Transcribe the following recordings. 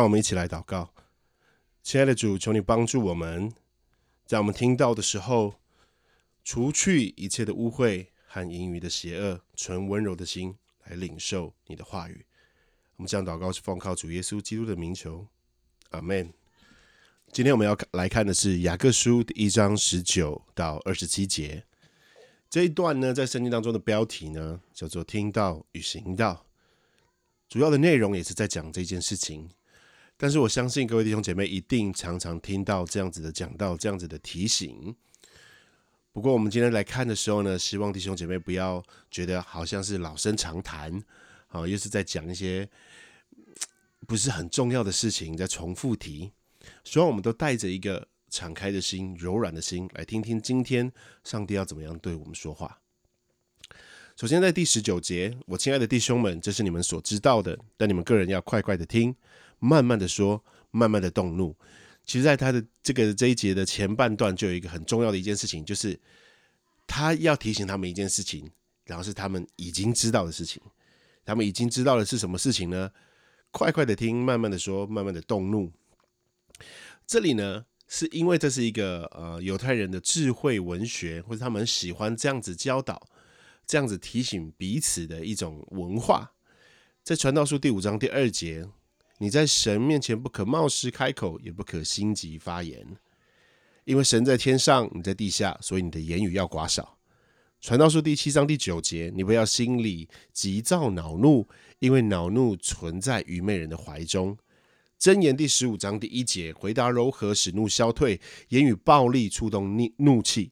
让我们一起来祷告，亲爱的主，求你帮助我们，在我们听到的时候，除去一切的污秽和淫余的邪恶，纯温柔的心来领受你的话语。我们这样祷告是奉靠主耶稣基督的名求，阿门。今天我们要来看的是雅各书第一章十九到二十七节这一段呢，在圣经当中的标题呢叫做“听到与行道”，主要的内容也是在讲这件事情。但是我相信各位弟兄姐妹一定常常听到这样子的讲道，这样子的提醒。不过我们今天来看的时候呢，希望弟兄姐妹不要觉得好像是老生常谈，啊，又是在讲一些 不是很重要的事情，在重复提。希望我们都带着一个敞开的心、柔软的心，来听听今天上帝要怎么样对我们说话。首先，在第十九节，我亲爱的弟兄们，这是你们所知道的，但你们个人要快快的听。慢慢的说，慢慢的动怒。其实，在他的这个这一节的前半段，就有一个很重要的一件事情，就是他要提醒他们一件事情，然后是他们已经知道的事情。他们已经知道的是什么事情呢？快快的听，慢慢的说，慢慢的动怒。这里呢，是因为这是一个呃犹太人的智慧文学，或者他们喜欢这样子教导、这样子提醒彼此的一种文化。在传道书第五章第二节。你在神面前不可冒失开口，也不可心急发言，因为神在天上，你在地下，所以你的言语要寡少。传道书第七章第九节，你不要心里急躁恼怒，因为恼怒存在愚昧人的怀中。箴言第十五章第一节，回答柔和，使怒消退；言语暴力，触动怒怒气。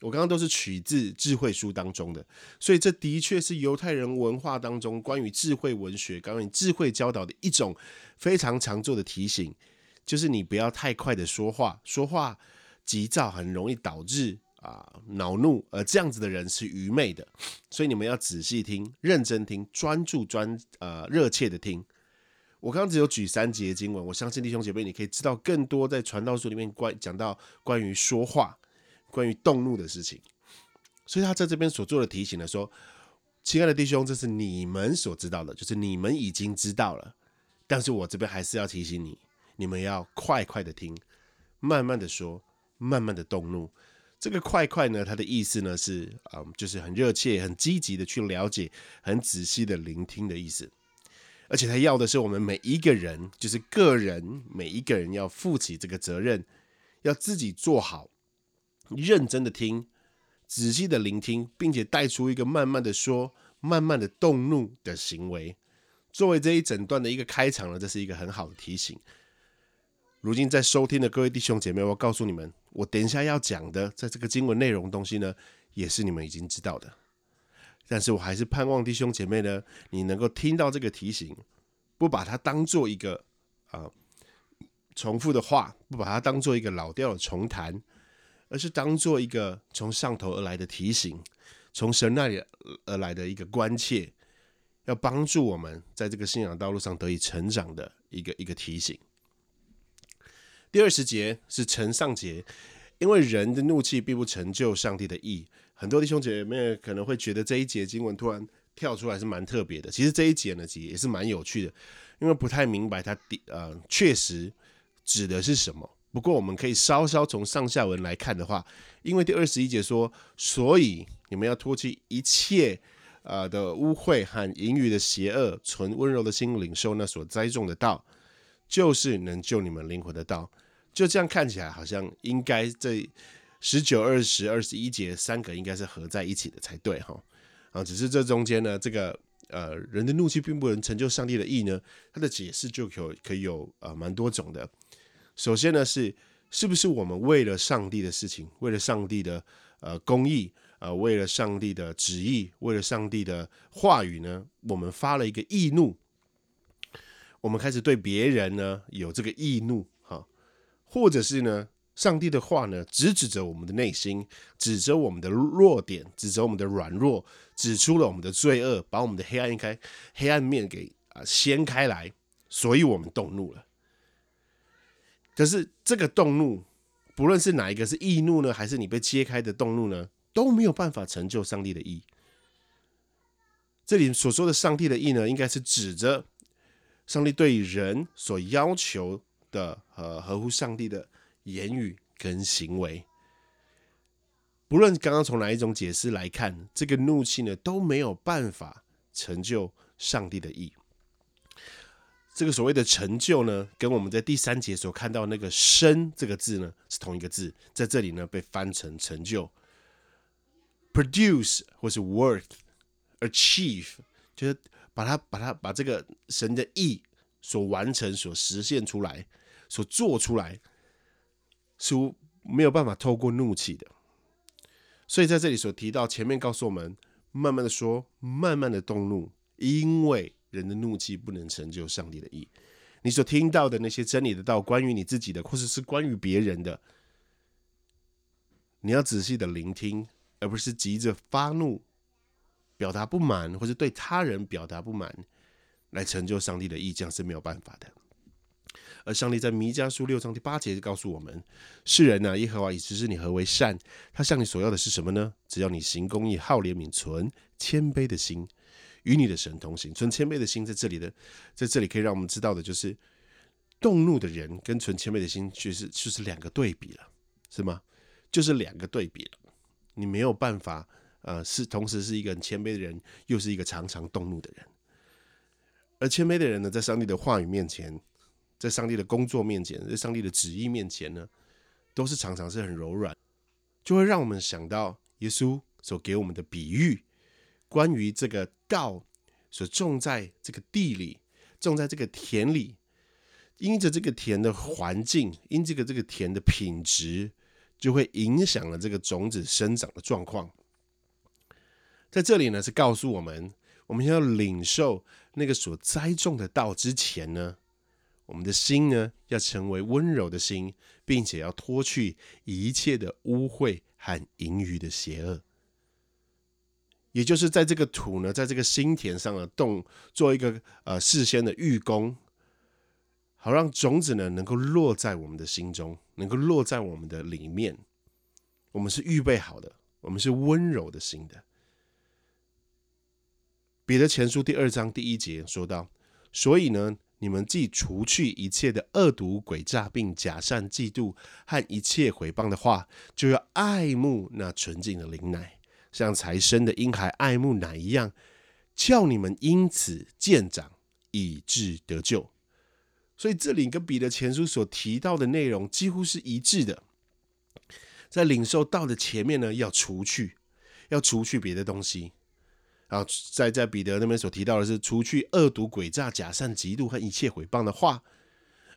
我刚刚都是取自智慧书当中的，所以这的确是犹太人文化当中关于智慧文学、关于智慧教导的一种非常常做的提醒，就是你不要太快的说话，说话急躁很容易导致啊恼怒，而这样子的人是愚昧的，所以你们要仔细听、认真听、专注、专呃热切的听。我刚刚只有举三节经文，我相信弟兄姐妹你可以知道更多在传道书里面关讲到关于说话。关于动怒的事情，所以他在这边所做的提醒呢，说：“亲爱的弟兄，这是你们所知道的，就是你们已经知道了。但是我这边还是要提醒你，你们要快快的听，慢慢的说，慢慢的动怒。这个快快呢，它的意思呢是，嗯，就是很热切、很积极的去了解、很仔细的聆听的意思。而且他要的是我们每一个人，就是个人每一个人要负起这个责任，要自己做好。”认真的听，仔细的聆听，并且带出一个慢慢的说、慢慢的动怒的行为，作为这一整段的一个开场呢，这是一个很好的提醒。如今在收听的各位弟兄姐妹，我告诉你们，我等一下要讲的，在这个经文内容东西呢，也是你们已经知道的。但是我还是盼望弟兄姐妹呢，你能够听到这个提醒，不把它当做一个啊重复的话，不把它当做一个老调的重弹。而是当做一个从上头而来的提醒，从神那里而来的一个关切，要帮助我们在这个信仰道路上得以成长的一个一个提醒。第二十节是承上节，因为人的怒气并不成就上帝的意。很多弟兄姐妹可能会觉得这一节经文突然跳出来是蛮特别的，其实这一节呢，其实也是蛮有趣的，因为不太明白它的呃确实指的是什么。不过，我们可以稍稍从上下文来看的话，因为第二十一节说，所以你们要脱去一切呃的污秽和淫欲的邪恶，存温柔的心领受那所栽种的道，就是能救你们灵魂的道。就这样看起来，好像应该这十九、二十、二十一节三个应该是合在一起的才对哈。啊，只是这中间呢，这个呃人的怒气并不能成就上帝的意呢，它的解释就有可以有呃蛮多种的。首先呢，是是不是我们为了上帝的事情，为了上帝的呃公义，呃，为了上帝的旨意，为了上帝的话语呢，我们发了一个易怒，我们开始对别人呢有这个易怒，哈，或者是呢，上帝的话呢，直指着我们的内心，指着我们的弱点，指着我们的软弱，指出了我们的罪恶，把我们的黑暗一开，黑暗面给啊掀开来，所以我们动怒了。可是这个动怒，不论是哪一个是易怒呢，还是你被揭开的动怒呢，都没有办法成就上帝的意。这里所说的上帝的意呢，应该是指着上帝对人所要求的呃合乎上帝的言语跟行为，不论刚刚从哪一种解释来看，这个怒气呢都没有办法成就上帝的意。这个所谓的成就呢，跟我们在第三节所看到那个“生”这个字呢是同一个字，在这里呢被翻成成就，produce 或是 worth，achieve 就是把它把它把这个神的意所完成、所实现出来、所做出来，是没有办法透过怒气的。所以在这里所提到前面告诉我们，慢慢的说，慢慢的动怒，因为。人的怒气不能成就上帝的意。你所听到的那些真理的道，关于你自己的，或者是关于别人的，你要仔细的聆听，而不是急着发怒、表达不满，或者对他人表达不满，来成就上帝的意，这样是没有办法的。而上帝在弥迦书六章第八节就告诉我们：世人呢，耶和华已知是你何为善，他向你所要的是什么呢？只要你行公义、好怜悯、存谦卑的心。与你的神同行，存谦卑的心在这里的，在这里可以让我们知道的，就是动怒的人跟存谦卑的心，其实就是两个对比了，是吗？就是两个对比了。你没有办法，呃，是同时是一个很谦卑的人，又是一个常常动怒的人。而谦卑的人呢，在上帝的话语面前，在上帝的工作面前，在上帝的旨意面前呢，都是常常是很柔软，就会让我们想到耶稣所给我们的比喻。关于这个道所种在这个地里，种在这个田里，因着这个田的环境，因这个这个田的品质，就会影响了这个种子生长的状况。在这里呢，是告诉我们，我们要领受那个所栽种的道之前呢，我们的心呢，要成为温柔的心，并且要脱去一切的污秽和盈余的邪恶。也就是在这个土呢，在这个心田上的动，做一个呃事先的预功，好让种子呢能够落在我们的心中，能够落在我们的里面。我们是预备好的，我们是温柔的心的。彼得前书第二章第一节说到：“所以呢，你们既除去一切的恶毒诡诈，并假善嫉妒和一切毁谤的话，就要爱慕那纯净的灵奶。”像才生的婴孩爱慕奶一样，叫你们因此渐长，以致得救。所以这里跟彼得前书所提到的内容几乎是一致的。在领受道的前面呢，要除去，要除去别的东西。然后在在彼得那边所提到的是，除去恶毒诡诈、假善嫉妒和一切毁谤的话。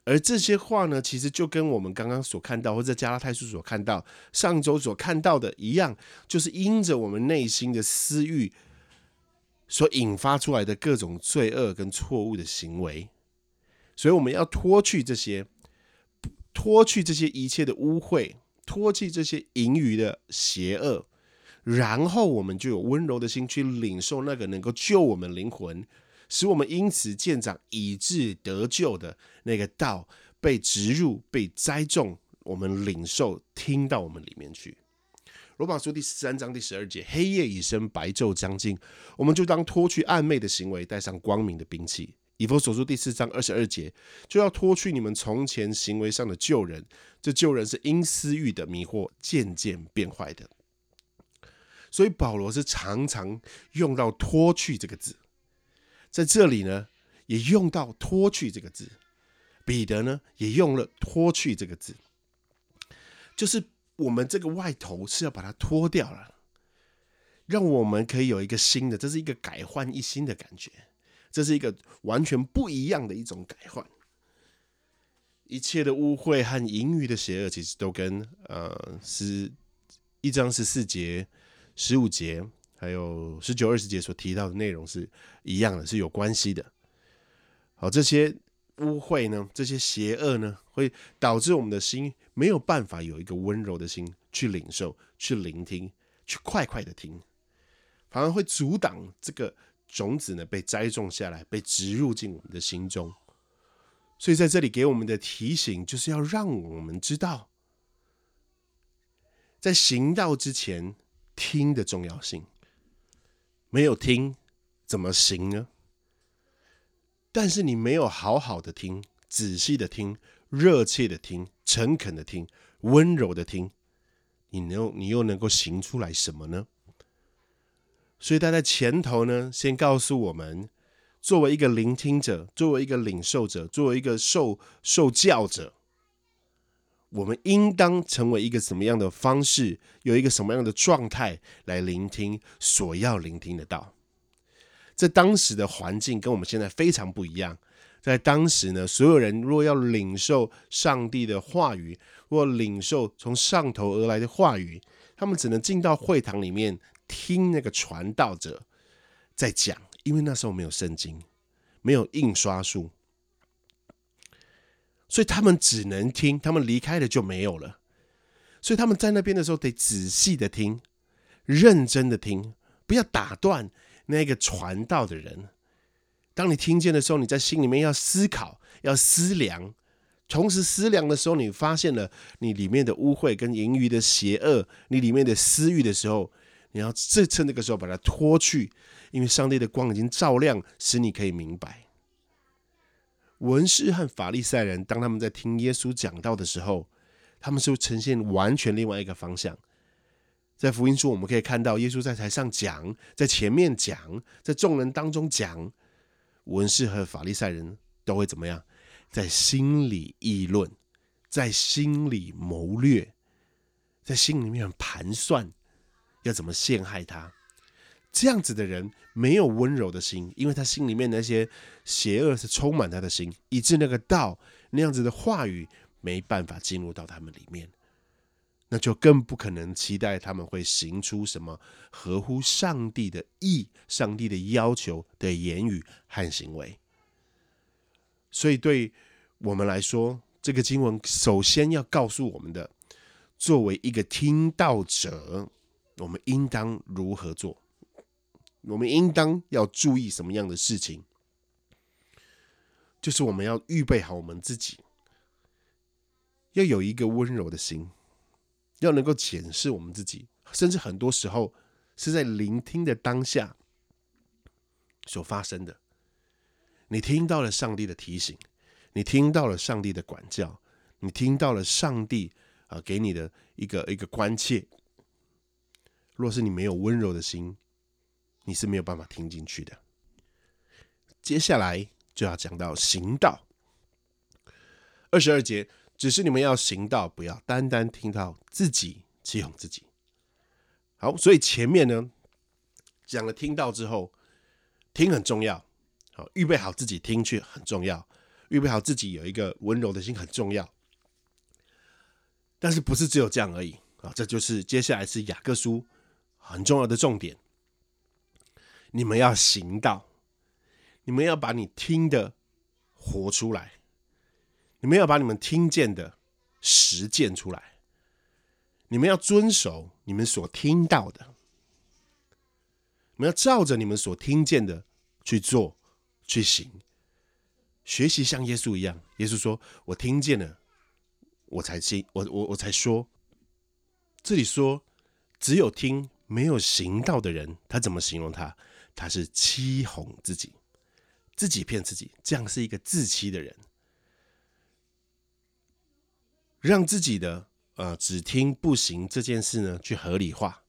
而这些话呢，其实就跟我们刚刚所看到，或者加拉太书所看到、上周所看到的一样，就是因着我们内心的私欲所引发出来的各种罪恶跟错误的行为，所以我们要脱去这些，脱去这些一切的污秽，脱去这些淫余的邪恶，然后我们就有温柔的心去领受那个能够救我们灵魂。使我们因此见长，以致得救的那个道被植入、被栽种，我们领受、听到我们里面去。罗马书第十三章第十二节：黑夜已深，白昼将近，我们就当脱去暗昧的行为，带上光明的兵器。以弗所书第四章二十二节：就要脱去你们从前行为上的旧人，这旧人是因私欲的迷惑渐渐变坏的。所以保罗是常常用到“脱去”这个字。在这里呢，也用到“脱去”这个字；彼得呢，也用了“脱去”这个字，就是我们这个外头是要把它脱掉了，让我们可以有一个新的，这是一个改换一新的感觉，这是一个完全不一样的一种改换。一切的污秽和淫欲的邪恶，其实都跟呃是一章十四节、十五节。还有十九、二十节所提到的内容是一样的，是有关系的。好，这些污秽呢，这些邪恶呢，会导致我们的心没有办法有一个温柔的心去领受、去聆听、去快快的听，反而会阻挡这个种子呢被栽种下来、被植入进我们的心中。所以在这里给我们的提醒，就是要让我们知道，在行道之前听的重要性。没有听，怎么行呢？但是你没有好好的听，仔细的听，热切的听，诚恳的听，温柔的听，你能你又能够行出来什么呢？所以他在前头呢，先告诉我们，作为一个聆听者，作为一个领受者，作为一个受受教者，我们应当成为一个什么样的方式，有一个什么样的状态来聆听所要聆听的道。在当时的环境跟我们现在非常不一样。在当时呢，所有人若要领受上帝的话语，或领受从上头而来的话语，他们只能进到会堂里面听那个传道者在讲，因为那时候没有圣经，没有印刷术，所以他们只能听。他们离开了就没有了，所以他们在那边的时候得仔细的听，认真的听，不要打断。那个传道的人，当你听见的时候，你在心里面要思考、要思量，同时思量的时候，你发现了你里面的污秽跟淫余的邪恶，你里面的私欲的时候，你要这趁那个时候把它脱去，因为上帝的光已经照亮，使你可以明白。文士和法利赛人，当他们在听耶稣讲道的时候，他们是呈现完全另外一个方向。在福音书，我们可以看到耶稣在台上讲，在前面讲，在众人当中讲，文士和法利赛人都会怎么样？在心里议论，在心里谋略，在心里面盘算要怎么陷害他。这样子的人没有温柔的心，因为他心里面那些邪恶是充满他的心，以致那个道那样子的话语没办法进入到他们里面。那就更不可能期待他们会行出什么合乎上帝的意、上帝的要求的言语和行为。所以，对我们来说，这个经文首先要告诉我们的，作为一个听道者，我们应当如何做？我们应当要注意什么样的事情？就是我们要预备好我们自己，要有一个温柔的心。要能够检视我们自己，甚至很多时候是在聆听的当下所发生的。你听到了上帝的提醒，你听到了上帝的管教，你听到了上帝啊给你的一个一个关切。若是你没有温柔的心，你是没有办法听进去的。接下来就要讲到行道，二十二节。只是你们要行道，不要单单听到自己欺哄自己。好，所以前面呢讲了听到之后，听很重要，好，预备好自己听去很重要，预备好自己有一个温柔的心很重要。但是不是只有这样而已啊？这就是接下来是雅各书很重要的重点。你们要行道，你们要把你听的活出来。你们要把你们听见的实践出来，你们要遵守你们所听到的，你们要照着你们所听见的去做、去行，学习像耶稣一样。耶稣说：“我听见了，我才信，我我我才说。”这里说只有听没有行道的人，他怎么形容他？他是欺哄自己，自己骗自己，这样是一个自欺的人。让自己的呃只听不行这件事呢去合理化，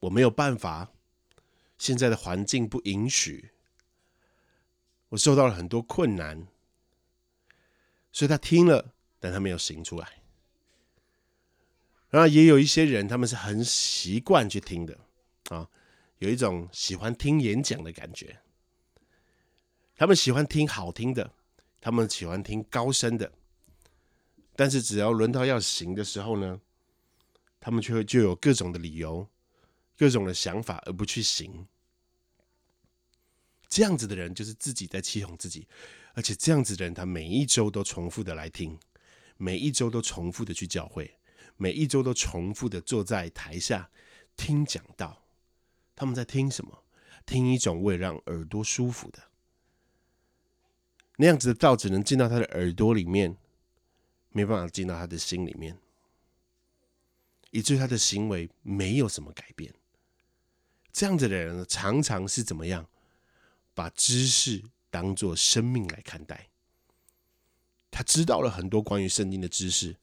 我没有办法，现在的环境不允许，我受到了很多困难，所以他听了，但他没有行出来。然后也有一些人，他们是很习惯去听的啊，有一种喜欢听演讲的感觉，他们喜欢听好听的，他们喜欢听高深的。但是只要轮到要行的时候呢，他们却会就有各种的理由、各种的想法而不去行。这样子的人就是自己在欺哄自己，而且这样子的人，他每一周都重复的来听，每一周都重复的去教会，每一周都重复的坐在台下听讲道。他们在听什么？听一种为让耳朵舒服的那样子的道，只能进到他的耳朵里面。没办法进到他的心里面，以至于他的行为没有什么改变。这样子的人常常是怎么样？把知识当做生命来看待。他知道了很多关于圣经的知识，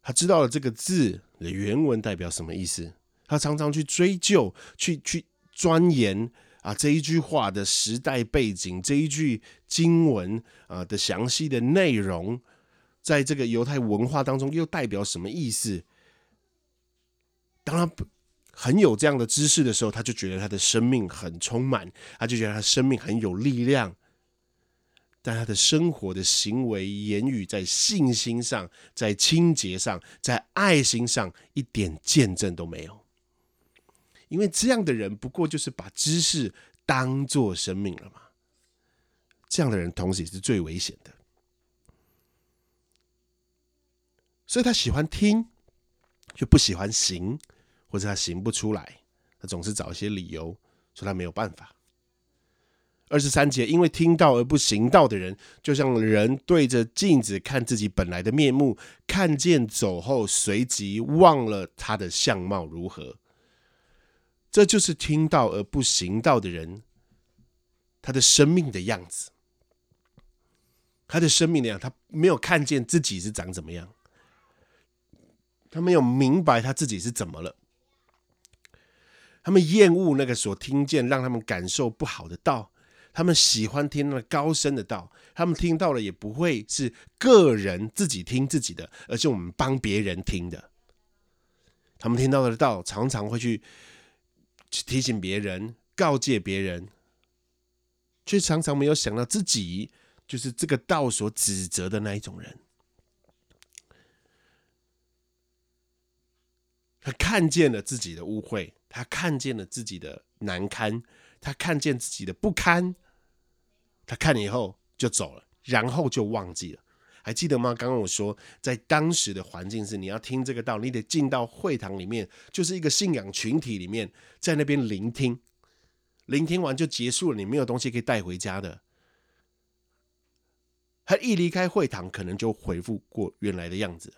他知道了这个字的原文代表什么意思。他常常去追究、去去钻研啊这一句话的时代背景，这一句经文啊的详细的内容，在这个犹太文化当中又代表什么意思？当他很有这样的知识的时候，他就觉得他的生命很充满，他就觉得他生命很有力量。但他的生活的行为、言语，在信心上、在清洁上、在爱心上，一点见证都没有。因为这样的人，不过就是把知识当做生命了嘛。这样的人，同时也是最危险的。所以他喜欢听，就不喜欢行，或者他行不出来，他总是找一些理由说他没有办法。二十三节，因为听到而不行道的人，就像人对着镜子看自己本来的面目，看见走后，随即忘了他的相貌如何。这就是听到而不行道的人，他的生命的样子，他的生命的样，他没有看见自己是长怎么样，他没有明白他自己是怎么了，他们厌恶那个所听见让他们感受不好的道，他们喜欢听那高深的道，他们听到了也不会是个人自己听自己的，而是我们帮别人听的。他们听到的道常常会去。去提醒别人、告诫别人，却常常没有想到自己就是这个道所指责的那一种人。他看见了自己的污秽，他看见了自己的难堪，他看见自己的不堪，他看了以后就走了，然后就忘记了。还记得吗？刚刚我说，在当时的环境是，你要听这个道，你得进到会堂里面，就是一个信仰群体里面，在那边聆听，聆听完就结束了，你没有东西可以带回家的。他一离开会堂，可能就恢复过原来的样子。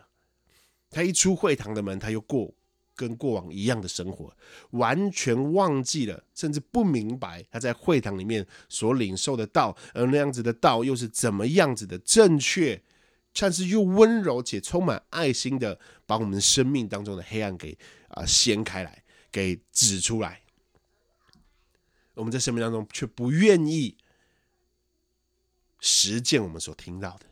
他一出会堂的门，他又过。跟过往一样的生活，完全忘记了，甚至不明白他在会堂里面所领受的道，而那样子的道又是怎么样子的正确，但是又温柔且充满爱心的，把我们生命当中的黑暗给啊掀开来，给指出来。我们在生命当中却不愿意实践我们所听到的。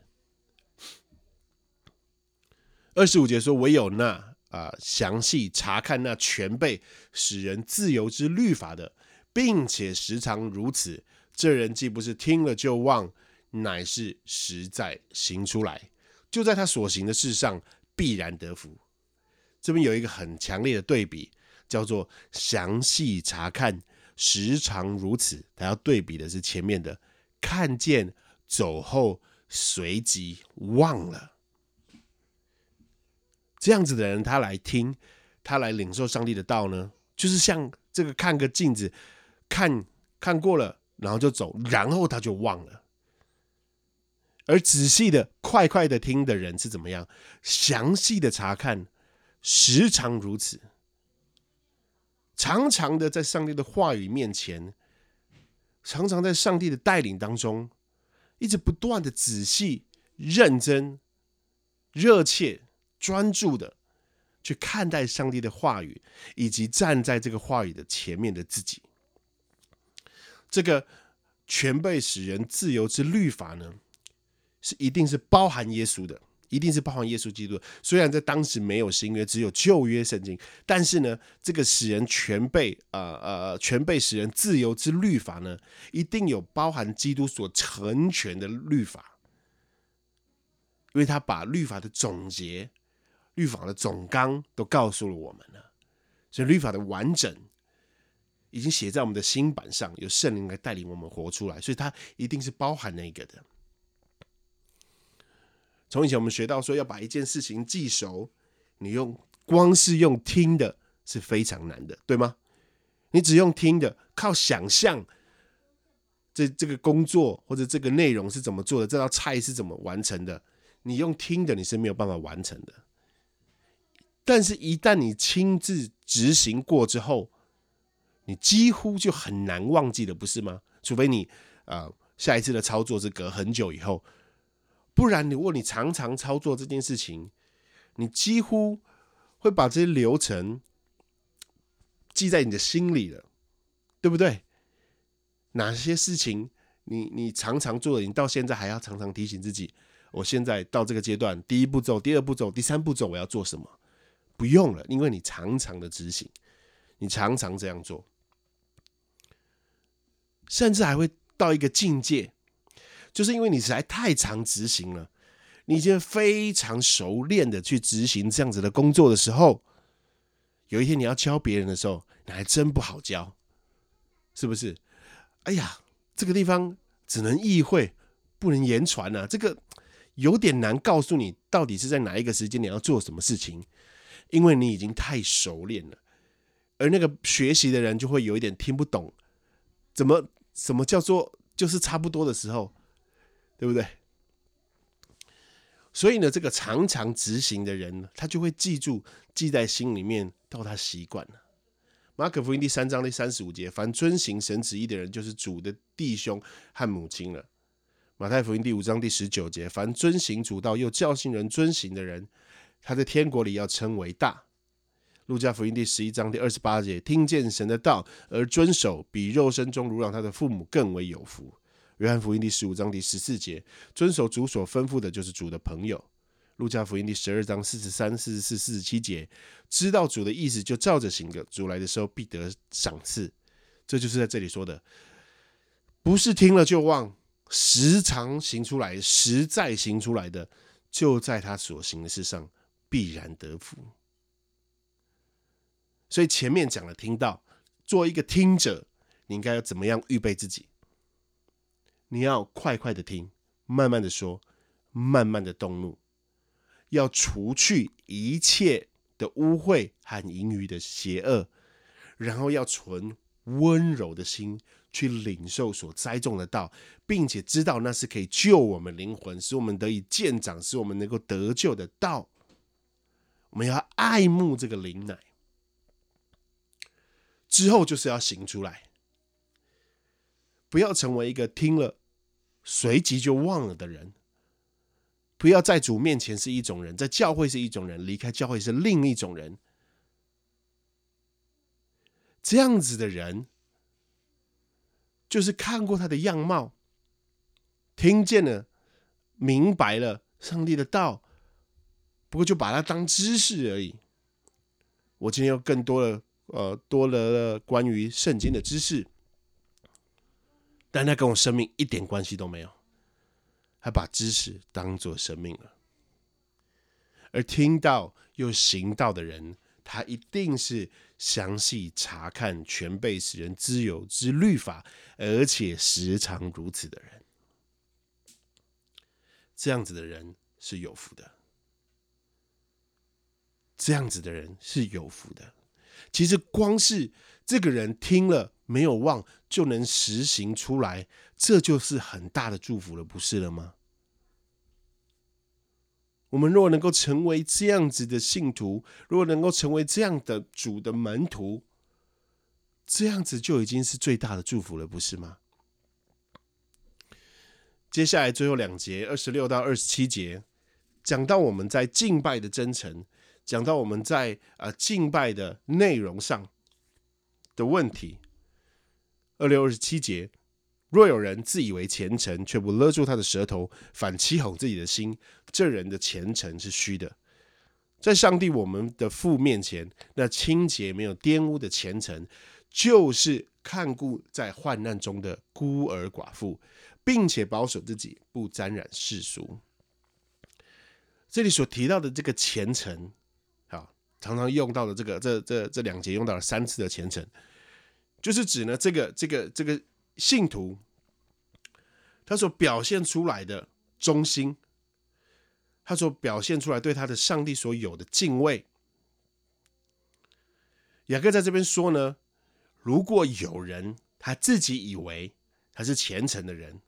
二十五节说：“唯有那。”啊，详细查看那全被使人自由之律法的，并且时常如此，这人既不是听了就忘，乃是实在行出来，就在他所行的事上必然得福。这边有一个很强烈的对比，叫做详细查看，时常如此。他要对比的是前面的看见走后随即忘了。这样子的人，他来听，他来领受上帝的道呢，就是像这个看个镜子，看看过了，然后就走，然后他就忘了。而仔细的、快快的听的人是怎么样？详细的查看，时常如此，常常的在上帝的话语面前，常常在上帝的带领当中，一直不断的仔细、认真、热切。专注的去看待上帝的话语，以及站在这个话语的前面的自己，这个全被使人自由之律法呢，是一定是包含耶稣的，一定是包含耶稣基督的。虽然在当时没有新约，只有旧约圣经，但是呢，这个使人全被呃呃全被使人自由之律法呢，一定有包含基督所成全的律法，因为他把律法的总结。律法的总纲都告诉了我们了，所以律法的完整已经写在我们的新版上，由圣灵来带领我们活出来，所以它一定是包含那个的。从以前我们学到说，要把一件事情记熟，你用光是用听的是非常难的，对吗？你只用听的，靠想象这这个工作或者这个内容是怎么做的，这道菜是怎么完成的，你用听的你是没有办法完成的。但是，一旦你亲自执行过之后，你几乎就很难忘记了，不是吗？除非你啊下一次的操作是隔很久以后。不然，如果你常常操作这件事情，你几乎会把这些流程记在你的心里了，对不对？哪些事情你你常常做的，你到现在还要常常提醒自己：我现在到这个阶段，第一步骤、第二步骤、第三步骤，我要做什么？不用了，因为你常常的执行，你常常这样做，甚至还会到一个境界。就是因为你实在太常执行了，你已经非常熟练的去执行这样子的工作的时候，有一天你要教别人的时候，你还真不好教，是不是？哎呀，这个地方只能意会，不能言传啊，这个有点难告诉你到底是在哪一个时间你要做什么事情，因为你已经太熟练了，而那个学习的人就会有一点听不懂，怎么什么叫做就是差不多的时候。对不对？所以呢，这个常常执行的人呢，他就会记住，记在心里面，到他习惯了。马可福音第三章第三十五节，凡遵行神旨意的人，就是主的弟兄和母亲了。马太福音第五章第十九节，凡遵行主道又教训人遵行的人，他在天国里要称为大。路加福音第十一章第二十八节，听见神的道而遵守，比肉身中如让他的父母更为有福。约翰福音第十五章第十四节，遵守主所吩咐的，就是主的朋友。路加福音第十二章四十三、四十四、四十七节，知道主的意思就照着行的，主来的时候必得赏赐。这就是在这里说的，不是听了就忘，时常行出来，实在行出来的，就在他所行的事上必然得福。所以前面讲了，听到做一个听者，你应该要怎么样预备自己？你要快快的听，慢慢的说，慢慢的动怒，要除去一切的污秽和淫余的邪恶，然后要存温柔的心去领受所栽种的道，并且知道那是可以救我们灵魂，使我们得以见长，使我们能够得救的道。我们要爱慕这个灵奶，之后就是要行出来，不要成为一个听了。随即就忘了的人，不要在主面前是一种人，在教会是一种人，离开教会是另一种人。这样子的人，就是看过他的样貌，听见了、明白了上帝的道，不过就把它当知识而已。我今天又更多了，呃，多了关于圣经的知识。但那跟我生命一点关系都没有，他把知识当做生命了。而听到又行道的人，他一定是详细查看全被使人自由之律法，而且时常如此的人。这样子的人是有福的，这样子的人是有福的。其实光是这个人听了。没有忘就能实行出来，这就是很大的祝福了，不是了吗？我们若能够成为这样子的信徒，如果能够成为这样的主的门徒，这样子就已经是最大的祝福了，不是吗？接下来最后两节，二十六到二十七节，讲到我们在敬拜的真诚，讲到我们在啊敬拜的内容上的问题。二六二十七节，若有人自以为虔诚，却不勒住他的舌头，反欺哄自己的心，这人的虔诚是虚的。在上帝我们的父面前，那清洁没有玷污的虔诚，就是看顾在患难中的孤儿寡妇，并且保守自己不沾染世俗。这里所提到的这个虔诚，啊，常常用到的这个这这这两节用到了三次的虔诚。就是指呢，这个这个这个信徒，他所表现出来的忠心，他所表现出来对他的上帝所有的敬畏。雅各在这边说呢，如果有人他自己以为他是虔诚的人，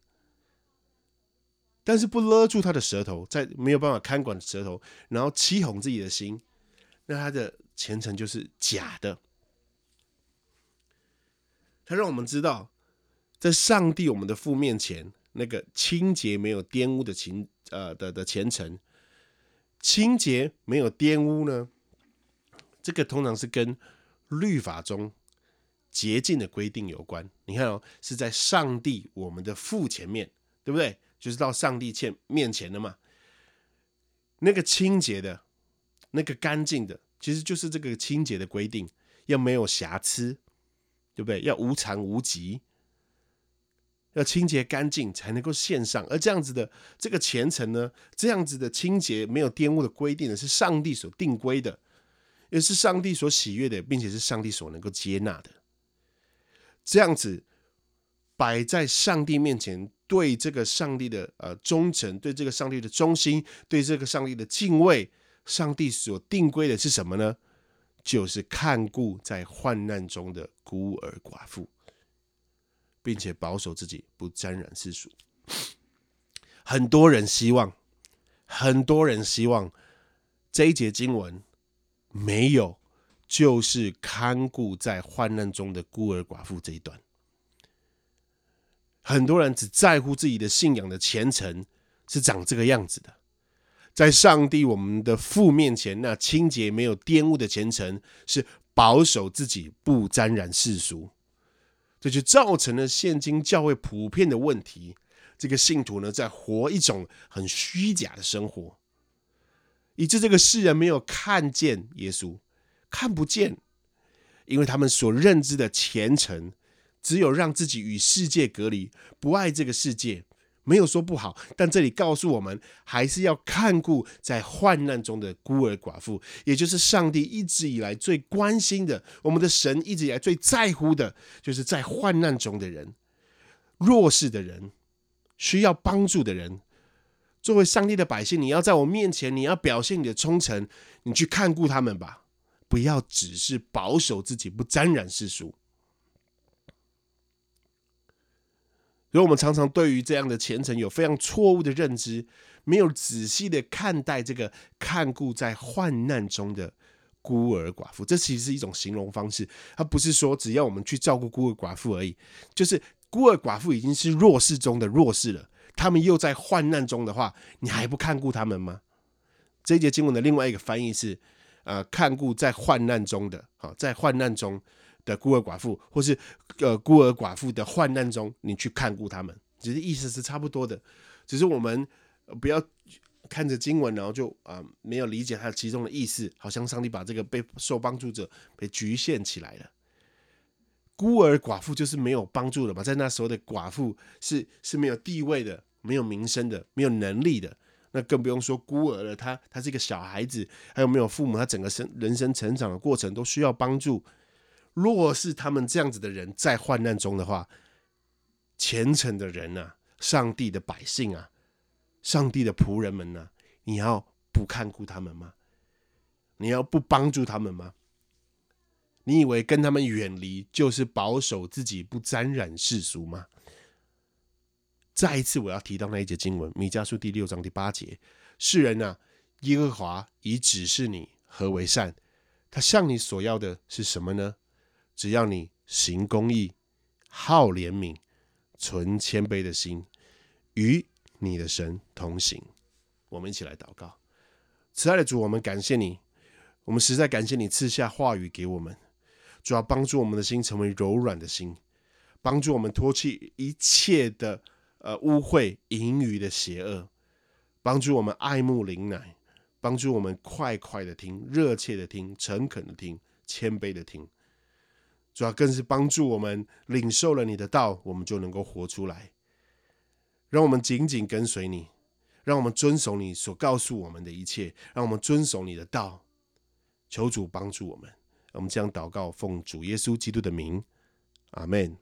但是不勒住他的舌头，在没有办法看管舌头，然后欺哄自己的心，那他的虔诚就是假的。他让我们知道，在上帝我们的父面前，那个清洁没有玷污的情呃的的虔诚，清洁没有玷污呢？这个通常是跟律法中洁净的规定有关。你看哦，是在上帝我们的父前面，对不对？就是到上帝前面前的嘛。那个清洁的，那个干净的，其实就是这个清洁的规定，要没有瑕疵，对不对？要无残无疾。要清洁干净才能够献上，而这样子的这个虔诚呢，这样子的清洁没有玷污的规定呢，是上帝所定规的，也是上帝所喜悦的，并且是上帝所能够接纳的。这样子摆在上帝面前，对这个上帝的呃忠诚，对这个上帝的忠心，对这个上帝的敬畏，上帝所定规的是什么呢？就是看顾在患难中的孤儿寡妇。并且保守自己不沾染世俗。很多人希望，很多人希望这一节经文没有，就是看顾在患难中的孤儿寡妇这一段。很多人只在乎自己的信仰的虔诚是长这个样子的，在上帝我们的父面前，那清洁没有玷污的虔诚是保守自己不沾染世俗。这就造成了现今教会普遍的问题。这个信徒呢，在活一种很虚假的生活，以致这个世人没有看见耶稣，看不见，因为他们所认知的虔诚，只有让自己与世界隔离，不爱这个世界。没有说不好，但这里告诉我们，还是要看顾在患难中的孤儿寡妇，也就是上帝一直以来最关心的，我们的神一直以来最在乎的，就是在患难中的人、弱势的人、需要帮助的人。作为上帝的百姓，你要在我面前，你要表现你的忠诚，你去看顾他们吧，不要只是保守自己，不沾染世俗。所以，我们常常对于这样的虔诚有非常错误的认知，没有仔细的看待这个看顾在患难中的孤儿寡妇。这其实是一种形容方式，它不是说只要我们去照顾孤儿寡妇而已。就是孤儿寡妇已经是弱势中的弱势了，他们又在患难中的话，你还不看顾他们吗？这一节经文的另外一个翻译是：呃，看顾在患难中的，好，在患难中。的孤儿寡妇，或是呃孤儿寡妇的患难中，你去看顾他们，其实意思是差不多的，只是我们不要看着经文，然后就啊没有理解它其中的意思，好像上帝把这个被受帮助者被局限起来了。孤儿寡妇就是没有帮助的嘛，在那时候的寡妇是是没有地位的，没有名声的，没有能力的，那更不用说孤儿了。他他是一个小孩子，还有没有父母，他整个生人生成长的过程都需要帮助。若是他们这样子的人在患难中的话，虔诚的人呐，上帝的百姓啊，上帝的仆人们呢，你要不看顾他们吗？你要不帮助他们吗？你以为跟他们远离就是保守自己不沾染世俗吗？再一次，我要提到那一节经文，米迦书第六章第八节：世人呐，耶和华已指示你何为善，他向你所要的是什么呢？只要你行公义、好怜悯、存谦卑的心，与你的神同行。我们一起来祷告，慈爱的主，我们感谢你，我们实在感谢你赐下话语给我们，主要帮助我们的心成为柔软的心，帮助我们脱去一切的呃污秽、淫余的邪恶，帮助我们爱慕灵奶，帮助我们快快的听、热切的听、诚恳的听、谦卑的听。主要更是帮助我们领受了你的道，我们就能够活出来。让我们紧紧跟随你，让我们遵守你所告诉我们的一切，让我们遵守你的道。求主帮助我们，我们将祷告奉主耶稣基督的名，阿门。